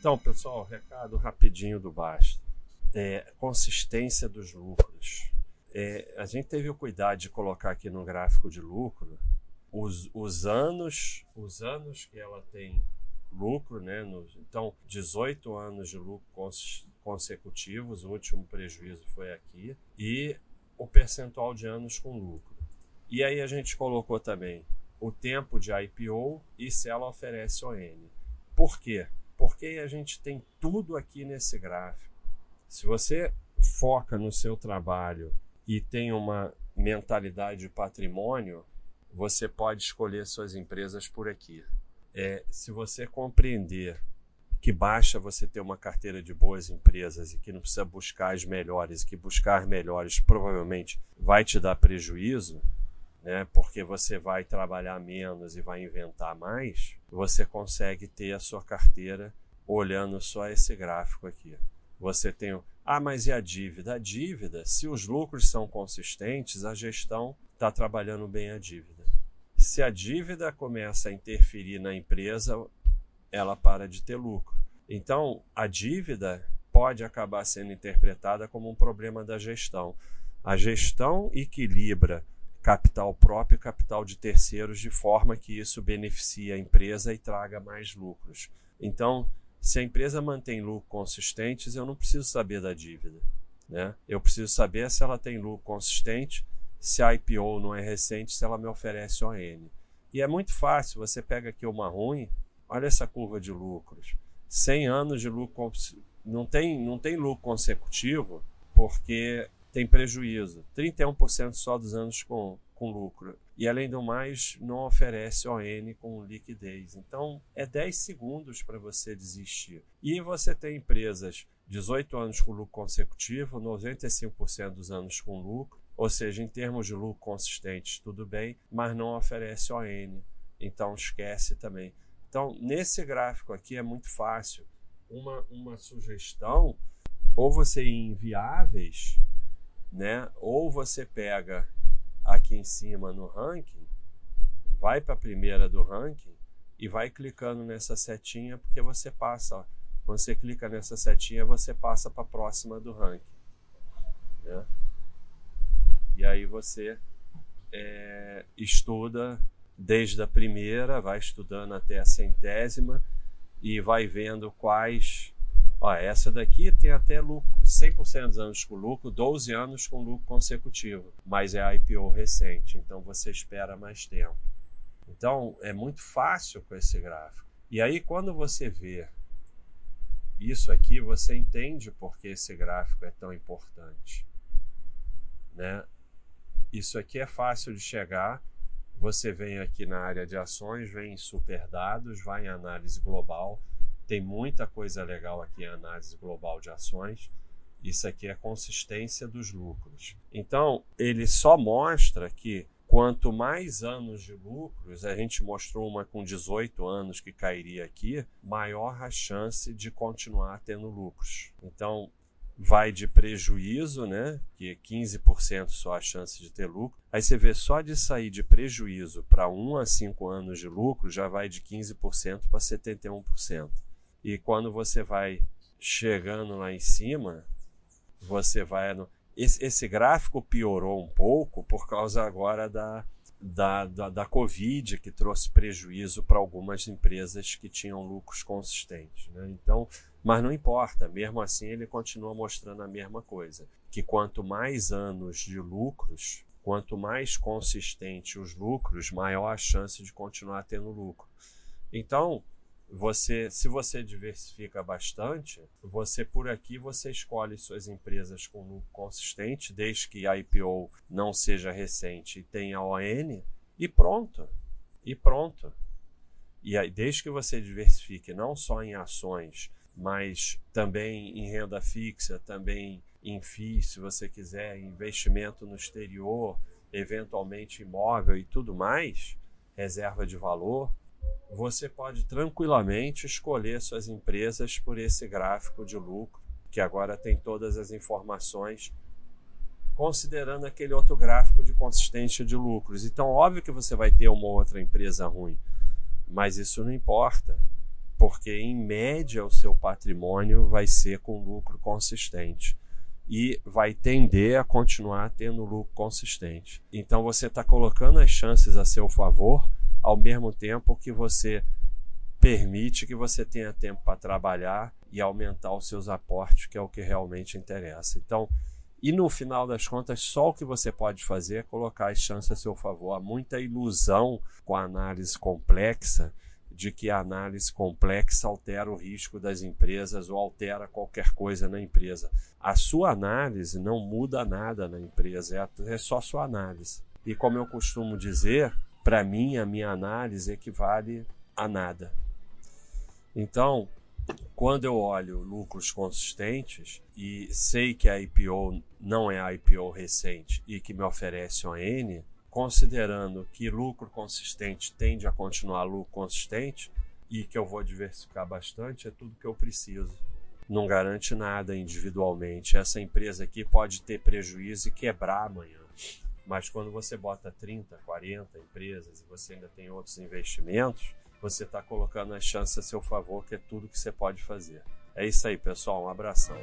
Então, pessoal, recado rapidinho do Basta. É, consistência dos lucros. É, a gente teve o cuidado de colocar aqui no gráfico de lucro os, os anos, os anos que ela tem lucro, né? Então, 18 anos de lucro cons, consecutivos, o último prejuízo foi aqui, e o percentual de anos com lucro. E aí a gente colocou também o tempo de IPO e se ela oferece ON. Por quê? Porque a gente tem tudo aqui nesse gráfico. Se você foca no seu trabalho e tem uma mentalidade de patrimônio, você pode escolher suas empresas por aqui. É, se você compreender que basta você ter uma carteira de boas empresas e que não precisa buscar as melhores, que buscar melhores provavelmente vai te dar prejuízo, né, porque você vai trabalhar menos e vai inventar mais, você consegue ter a sua carteira olhando só esse gráfico aqui. Você tem, ah, mas e a dívida? A dívida, se os lucros são consistentes, a gestão está trabalhando bem a dívida. Se a dívida começa a interferir na empresa, ela para de ter lucro. Então, a dívida pode acabar sendo interpretada como um problema da gestão. A gestão equilibra capital próprio e capital de terceiros de forma que isso beneficie a empresa e traga mais lucros. Então, se a empresa mantém lucro consistentes, eu não preciso saber da dívida. Né? Eu preciso saber se ela tem lucro consistente, se a IPO não é recente, se ela me oferece ON. E é muito fácil, você pega aqui uma ruim, olha essa curva de lucros. 100 anos de lucro, não tem, não tem lucro consecutivo, porque tem prejuízo. 31% só dos anos com, com lucro. E além do mais, não oferece ON com liquidez. Então, é 10 segundos para você desistir. E você tem empresas 18 anos com lucro consecutivo, 95% dos anos com lucro, ou seja, em termos de lucro consistentes, tudo bem, mas não oferece ON. Então, esquece também. Então, nesse gráfico aqui é muito fácil. Uma, uma sugestão, ou você ir em viáveis, né? Ou você pega aqui em cima no ranking, vai para a primeira do ranking e vai clicando nessa setinha porque você passa, ó, quando você clica nessa setinha você passa para a próxima do ranking, né? E aí você é, estuda desde a primeira, vai estudando até a centésima e vai vendo quais Ó, essa daqui tem até lucro, 100% dos anos com lucro, 12 anos com lucro consecutivo, mas é IPO recente, então você espera mais tempo. Então é muito fácil com esse gráfico. E aí quando você vê isso aqui, você entende por que esse gráfico é tão importante. Né? Isso aqui é fácil de chegar. Você vem aqui na área de ações, vem em super dados, vai em análise global, tem muita coisa legal aqui em análise global de ações. Isso aqui é consistência dos lucros. Então, ele só mostra que quanto mais anos de lucros, a gente mostrou uma com 18 anos que cairia aqui, maior a chance de continuar tendo lucros. Então, vai de prejuízo, né, que é 15% só a chance de ter lucro. Aí você vê só de sair de prejuízo para 1 a 5 anos de lucro, já vai de 15% para 71%. E quando você vai chegando lá em cima, você vai. Esse, esse gráfico piorou um pouco por causa agora da, da, da, da Covid, que trouxe prejuízo para algumas empresas que tinham lucros consistentes. Né? Então, mas não importa, mesmo assim ele continua mostrando a mesma coisa: que quanto mais anos de lucros, quanto mais consistente os lucros, maior a chance de continuar tendo lucro. Então, você, se você diversifica bastante, você por aqui você escolhe suas empresas com lucro consistente, desde que a IPO não seja recente e tenha ON, e pronto. E pronto. E aí, desde que você diversifique não só em ações, mas também em renda fixa, também em FIIs, se você quiser, investimento no exterior, eventualmente imóvel e tudo mais, reserva de valor, você pode tranquilamente escolher suas empresas por esse gráfico de lucro, que agora tem todas as informações, considerando aquele outro gráfico de consistência de lucros. Então, óbvio que você vai ter uma outra empresa ruim, mas isso não importa. porque em média o seu patrimônio vai ser com lucro consistente e vai tender a continuar tendo lucro consistente. Então você está colocando as chances a seu favor, ao mesmo tempo que você permite que você tenha tempo para trabalhar e aumentar os seus aportes, que é o que realmente interessa. Então, e no final das contas, só o que você pode fazer é colocar as chances a seu favor. Há muita ilusão com a análise complexa de que a análise complexa altera o risco das empresas ou altera qualquer coisa na empresa. A sua análise não muda nada na empresa, é, é só sua análise. E como eu costumo dizer, para mim, a minha análise equivale a nada. Então, quando eu olho lucros consistentes e sei que a IPO não é a IPO recente e que me oferece ON, considerando que lucro consistente tende a continuar lucro consistente e que eu vou diversificar bastante, é tudo que eu preciso. Não garante nada individualmente. Essa empresa aqui pode ter prejuízo e quebrar amanhã. Mas quando você bota 30, 40 empresas e você ainda tem outros investimentos, você está colocando as chances a seu favor, que é tudo que você pode fazer. É isso aí, pessoal. Um abração.